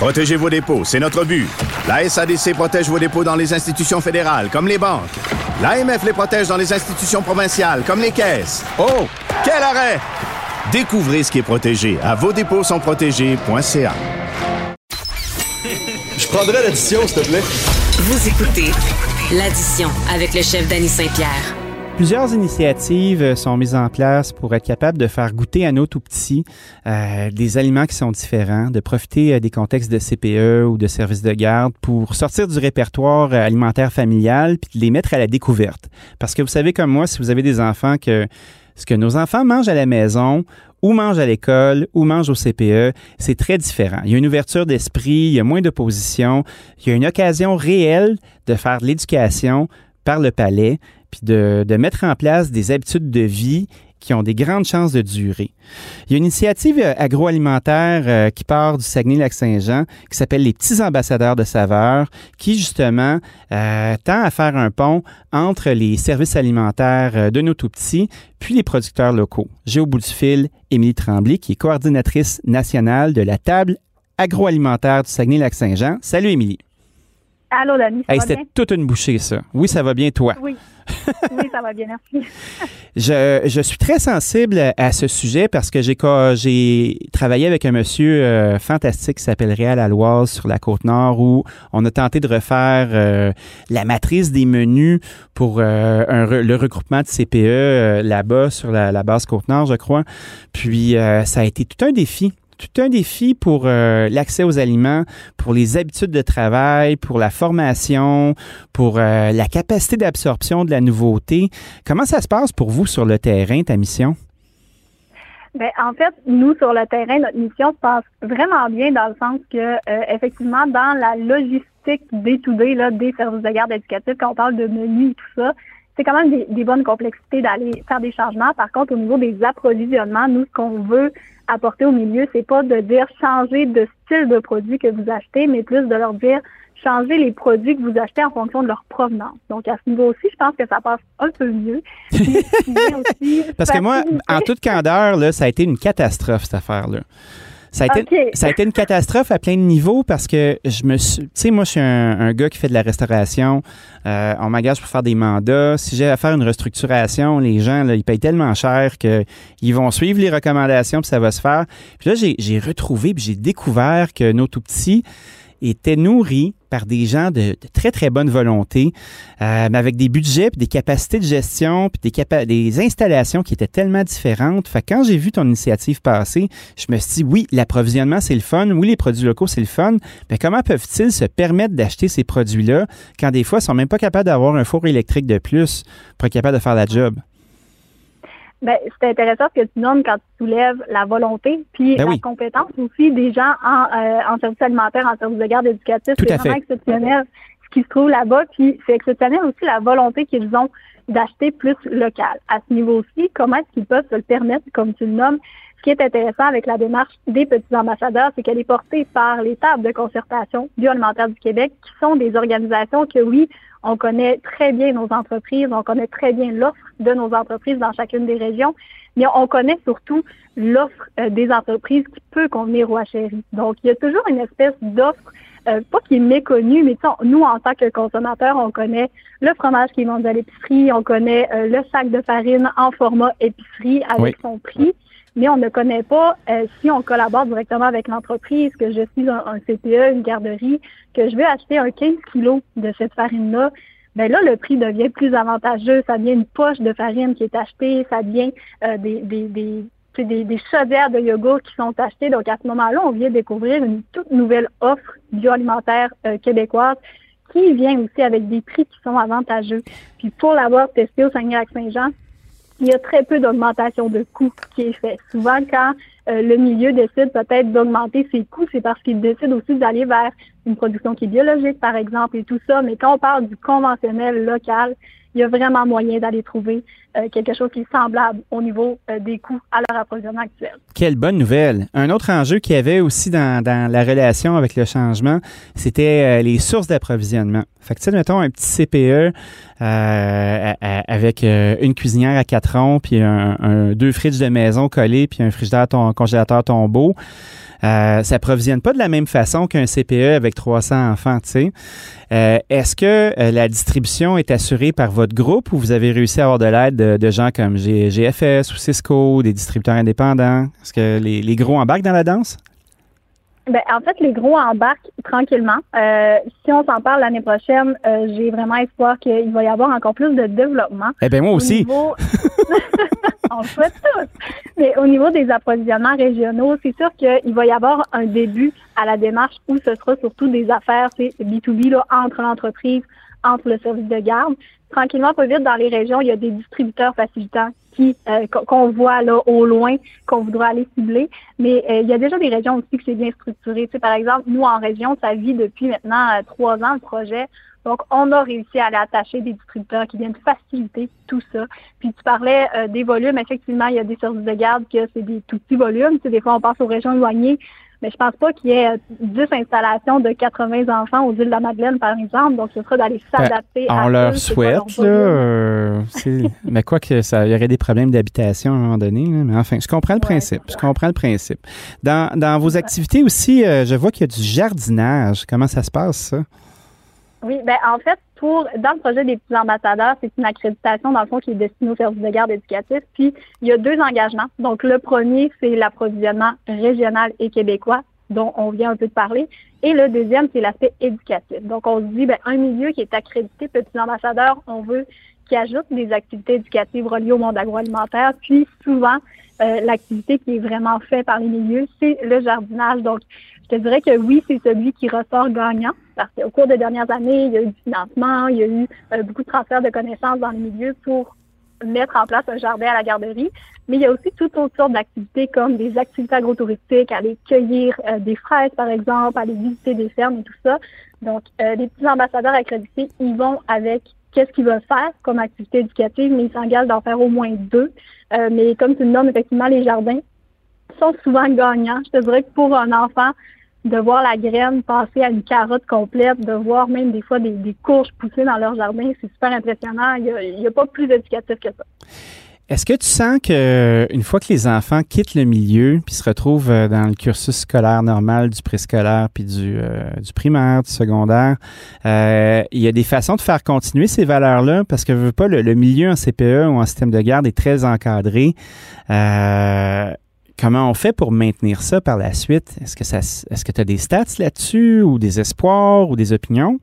Protégez vos dépôts, c'est notre but. La SADC protège vos dépôts dans les institutions fédérales, comme les banques. L'AMF les protège dans les institutions provinciales, comme les caisses. Oh, quel arrêt! Découvrez ce qui est protégé à vos dépôts sont protégés.ca. Je prendrais l'addition, s'il te plaît. Vous écoutez l'addition avec le chef Danny Saint-Pierre. Plusieurs initiatives euh, sont mises en place pour être capable de faire goûter à nos tout petits euh, des aliments qui sont différents, de profiter euh, des contextes de CPE ou de services de garde pour sortir du répertoire alimentaire familial puis de les mettre à la découverte. Parce que vous savez comme moi, si vous avez des enfants que ce que nos enfants mangent à la maison ou mangent à l'école ou mangent au CPE, c'est très différent. Il y a une ouverture d'esprit, il y a moins d'opposition, il y a une occasion réelle de faire de l'éducation par le palais, puis de, de mettre en place des habitudes de vie qui ont des grandes chances de durer. Il y a une initiative euh, agroalimentaire euh, qui part du Saguenay-Lac-Saint-Jean qui s'appelle les petits ambassadeurs de saveurs qui justement euh, tend à faire un pont entre les services alimentaires de nos tout petits puis les producteurs locaux. J'ai au bout du fil Émilie Tremblay qui est coordinatrice nationale de la table agroalimentaire du Saguenay-Lac-Saint-Jean. Salut Émilie. Allô, Dani, ça Hey, C'était toute une bouchée ça. Oui, ça va bien toi? Oui. oui, ça va bien. Je, je suis très sensible à ce sujet parce que j'ai travaillé avec un monsieur euh, fantastique qui s'appelle Réal Aloise sur la côte nord où on a tenté de refaire euh, la matrice des menus pour euh, le regroupement de CPE là-bas sur la, la base côte nord, je crois. Puis ça a été tout un défi. Tout un défi pour euh, l'accès aux aliments, pour les habitudes de travail, pour la formation, pour euh, la capacité d'absorption de la nouveauté. Comment ça se passe pour vous sur le terrain, ta mission? Ben, en fait, nous, sur le terrain, notre mission se passe vraiment bien dans le sens que, euh, effectivement, dans la logistique day to là, des services de garde éducatifs, quand on parle de menus et tout ça, c'est quand même des, des bonnes complexités d'aller faire des changements. Par contre, au niveau des approvisionnements, nous, ce qu'on veut apporter au milieu, c'est pas de dire changer de style de produit que vous achetez, mais plus de leur dire changer les produits que vous achetez en fonction de leur provenance. Donc, à ce niveau-ci, je pense que ça passe un peu mieux. Aussi Parce que moi, en toute candeur, là, ça a été une catastrophe, cette affaire-là. Ça a, été, OK. ça a été une catastrophe à plein de niveaux parce que je me suis. Tu sais, moi, je suis un, un gars qui fait de la restauration. Euh, on m'engage pour faire des mandats. Si j'ai à faire une restructuration, les gens, là, ils payent tellement cher qu'ils vont suivre les recommandations puis ça va se faire. Puis là, j'ai j'ai retrouvé puis j'ai découvert que nos tout petits étaient nourris par des gens de, très, très bonne volonté, euh, mais avec des budgets, des capacités de gestion, des, installations qui étaient tellement différentes. Quand j'ai vu ton initiative passer, je me suis dit, oui, l'approvisionnement, c'est le fun. Oui, les produits locaux, c'est le fun. Mais comment peuvent-ils se permettre d'acheter ces produits-là quand des fois, ils sont même pas capables d'avoir un four électrique de plus pour être capable de faire la job? Ben, c'est intéressant ce que tu nommes quand tu soulèves la volonté, puis Ben la oui. compétence aussi des gens en, euh, en service alimentaire, en service de garde éducatif. C'est vraiment fait. exceptionnel ce qui se trouve là-bas, puis c'est exceptionnel aussi la volonté qu'ils ont d'acheter plus local. À ce niveau-ci, comment est-ce qu'ils peuvent se le permettre, comme tu le nommes? Ce qui est intéressant avec la démarche des petits ambassadeurs, c'est qu'elle est portée par les tables de concertation bioalimentaire du Québec, qui sont des organisations que, oui, on connaît très bien nos entreprises, on connaît très bien l'offre de nos entreprises dans chacune des régions, mais on connaît surtout l'offre euh, des entreprises qui peut convenir au HRI. Donc, il y a toujours une espèce d'offre, euh, pas qui est méconnue, mais nous, en tant que consommateurs, on connaît le fromage qui est vendu à l'épicerie, on connaît euh, le sac de farine en format épicerie avec Oui. son prix, mais on ne connaît pas euh, si on collabore directement avec l'entreprise, que je suis un, un CPE, une garderie, que je veux acheter un 15 kilos de cette farine-là, ben là, le prix devient plus avantageux. Ça devient une poche de farine qui est achetée, ça devient euh, des, des, des, des chaudières de yogourt qui sont achetées. Donc, à ce moment-là, on vient découvrir une toute nouvelle offre bioalimentaire euh, québécoise qui vient aussi avec des prix qui sont avantageux. Puis, pour l'avoir testé au Saguenay-Lac-Saint-Jean, il y a très peu d'augmentation de coûts qui est fait. Souvent, quand euh, le milieu décide peut-être d'augmenter ses coûts, c'est parce qu'il décide aussi d'aller vers une production qui est biologique, par exemple, et tout ça. Mais quand on parle du conventionnel local, il y a vraiment moyen d'aller trouver euh, quelque chose qui est semblable au niveau euh, des coûts à leur approvisionnement actuel. Quelle bonne nouvelle. Un autre enjeu qu'il y avait aussi dans, la relation avec le changement, c'était euh, les sources d'approvisionnement. Fait que, tu sais, mettons un petit CPE avec une cuisinière à quatre ronds, puis un, deux fridges de maison collés, puis un frigidaire, ton, congélateur tombeau. Euh, s'approvisionne pas de la même façon qu'un CPE avec 300 enfants, tu sais. Est-ce que la distribution est assurée par votre groupe ou vous avez réussi à avoir de l'aide de, de, gens comme GFS ou Cisco, des distributeurs indépendants? Est-ce que les, les gros embarquent dans la danse? Ben, en fait, les gros embarquent tranquillement. Euh, si on s'en parle l'année prochaine, euh, j'ai vraiment espoir qu'il va y avoir encore plus de développement. Eh bien, moi aussi. Niveau... on le souhaite tous. Mais au niveau des approvisionnements régionaux, c'est sûr qu'il va y avoir un début à la démarche où ce sera surtout des affaires, c'est B2B là, entre l'entreprise, entre le service de garde. Tranquillement, pas vite, dans les régions, il y a des distributeurs facilitants qui euh, qu'on voit là au loin, qu'on voudrait aller cibler. Mais euh, il y a déjà des régions aussi que c'est bien structuré. Tu sais, par exemple, nous en région, ça vit depuis maintenant euh, trois ans le projet. Donc, on a réussi à aller attacher des distributeurs qui viennent faciliter tout ça. Puis, tu parlais des volumes. Effectivement, il y a des services de garde que c'est des tout petits volumes. Tu sais, des fois, on passe aux régions éloignées. Mais je pense pas qu'il y ait 10 installations de 80 enfants aux îles de la Madeleine, par exemple. Donc, ce sera d'aller s'adapter ben, à On leur souhaite, là. Euh, mais quoi que ça, il y aurait des problèmes d'habitation à un moment donné. Là. Mais enfin, je comprends le principe. Je comprends le principe. Dans, dans vos activités aussi, euh, je vois qu'il y a du jardinage. Comment ça se passe, ça? Oui, ben en fait, pour dans le projet des petits ambassadeurs, c'est une accréditation dans le fond qui est destinée aux services de garde éducatifs. Puis il y a deux engagements. Donc le premier, c'est l'approvisionnement régional et québécois dont on vient un peu de parler. Et le deuxième, c'est l'aspect éducatif. Donc on se dit, ben, un milieu qui est accrédité petits ambassadeurs, on veut qui ajoute des activités éducatives reliées au monde agroalimentaire. Puis souvent, euh, l'activité qui est vraiment faite par les milieux, c'est le jardinage. Donc, je te dirais que oui, c'est celui qui ressort gagnant parce qu'au cours des dernières années, il y a eu du financement, il y a eu euh, beaucoup de transferts de connaissances dans les milieux pour mettre en place un jardin à la garderie. Mais il y a aussi toutes autres sortes d'activités comme des activités agrotouristiques, aller cueillir euh, des fraises, par exemple, aller visiter des fermes et tout ça. Donc, euh, les petits ambassadeurs accrédités, ils vont avec qu'est-ce qu'ils veulent faire comme activité éducative, mais ils s'engagent d'en faire au moins deux. Euh, mais comme tu le nommes, effectivement, les jardins sont souvent gagnants. Je te dirais que pour un enfant, de voir la graine passer à une carotte complète, de voir même des fois des, des courges pousser dans leur jardin, c'est super impressionnant. Il n'y a, pas plus éducatif que ça. Est-ce que tu sens que une fois que les enfants quittent le milieu puis se retrouvent euh, dans le cursus scolaire normal du préscolaire puis du, euh, primaire, du secondaire, euh, il y a des façons de faire continuer ces valeurs-là? Parce que veux pas le, milieu en CPE ou en système de garde est très encadré. Euh, Comment on fait pour maintenir ça par la suite? Est-ce que tu as des stats là-dessus ou des espoirs ou des opinions?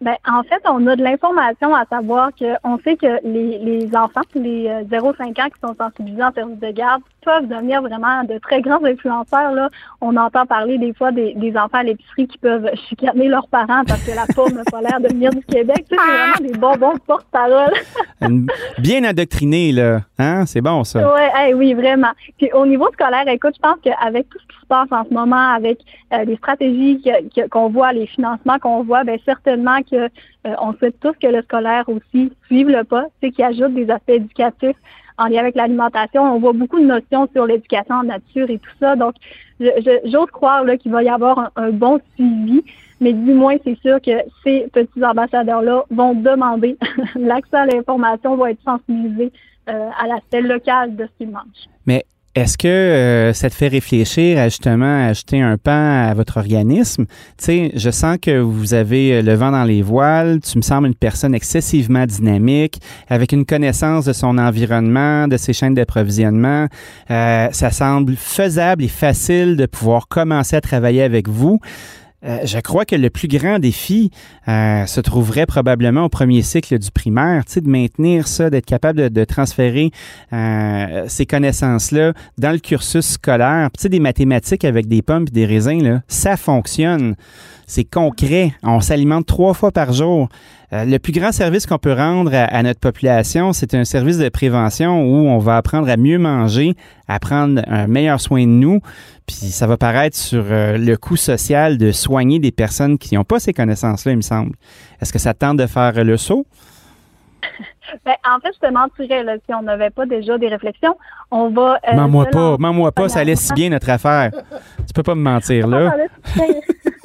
Ben, en fait, on a de l'information à savoir qu'on sait que les, les enfants, les 0-5 ans qui sont sensibilisés en service de garde, peuvent devenir vraiment de très grands influenceurs. Là. On entend parler des fois des, des enfants à l'épicerie qui peuvent chicaner leurs parents parce que la pomme n'a pas l'air de venir du Québec. Tu sais, c'est vraiment des bonbons de porte-parole. Bien adoctriné, là. Hein? C'est bon, ça. Ouais, hey, oui, vraiment. Puis au niveau scolaire, écoute, je pense qu'avec tout ce qui se passe en ce moment, avec euh, les stratégies qu'on voit, les financements qu'on voit, ben certainement que euh, on souhaite tous que le scolaire aussi suive le pas, c'est qui ajoute des aspects éducatifs en lien avec l'alimentation. On voit beaucoup de notions sur l'éducation en nature et tout ça. Donc, j'ose croire qu'il va y avoir un, bon suivi, mais du moins, c'est sûr que ces petits ambassadeurs-là vont demander l'accès à l'information, vont être sensibilisés euh, à l'aspect local de ce qu'ils mangent. Est-ce que euh, ça te fait réfléchir à justement ajouter un pan à votre organisme? Tu sais, je sens que vous avez le vent dans les voiles. Tu me sembles une personne excessivement dynamique, avec une connaissance de son environnement, de ses chaînes d'approvisionnement. Euh, ça semble faisable et facile de pouvoir commencer à travailler avec vous. Euh, je crois que le plus grand défi euh, se trouverait probablement au premier cycle du primaire, de maintenir ça, d'être capable de, transférer euh, ces connaissances-là dans le cursus scolaire. Tu sais, des mathématiques avec des pommes et des raisins, là, ça fonctionne. C'est concret. On s'alimente trois fois par jour. Euh, le plus grand service qu'on peut rendre à, à notre population, c'est un service de prévention où on va apprendre à mieux manger, à prendre un meilleur soin de nous, puis ça va paraître sur euh, le coût social de soigner des personnes qui n'ont pas ces connaissances-là, il me semble. Est-ce que ça tente de faire le saut? Ben, en fait, je te mentirais là, si on n'avait pas déjà des réflexions. On va. Euh, Mens-moi se pas, mens-moi pas, ça allait si bien notre affaire. Tu peux pas me mentir là.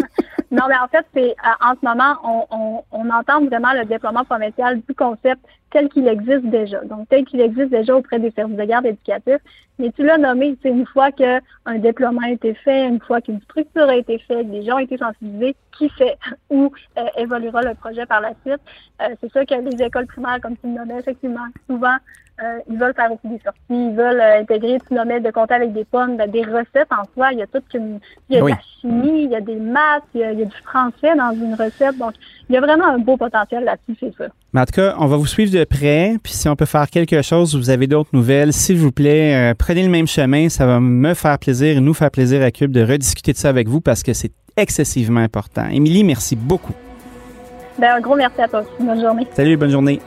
non, mais en fait, c'est euh, en ce moment, on, on, on entend vraiment le déploiement provincial du concept tel qu'il existe déjà. Donc, tel qu'il existe déjà auprès des services de garde éducatifs. Mais tu l'as nommé, c'est une fois qu'un déploiement a été fait, une fois qu'une structure a été faite, que des gens ont été sensibilisés, qui fait ou euh, évoluera le projet par la suite. Euh, c'est sûr que les écoles primaires, comme tu le nommais, effectivement, souvent, euh, ils veulent faire aussi des sorties, ils veulent euh, intégrer, tu nommais, de compter avec des pommes, ben, des recettes en soi. Il y a toute une, il y a Oui. de la chimie, il y a des maths, il y a, il y a du français dans une recette. Donc, il y a vraiment un beau potentiel là-dessus, c'est ça. Mais en tout cas, on va vous suivre de près. Puis si on peut faire quelque chose, vous avez d'autres nouvelles, s'il vous plaît, euh, prenez le même chemin. Ça va me faire plaisir et nous faire plaisir à Cube de rediscuter de ça avec vous parce que c'est excessivement important. Émilie, merci beaucoup. Ben, un gros merci à toi. Bonne journée. Salut, bonne journée.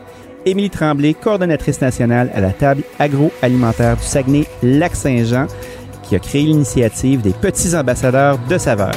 Émilie Tremblay, coordonnatrice nationale à la table agroalimentaire du Saguenay-Lac-Saint-Jean, qui a créé l'initiative des petits ambassadeurs de saveurs.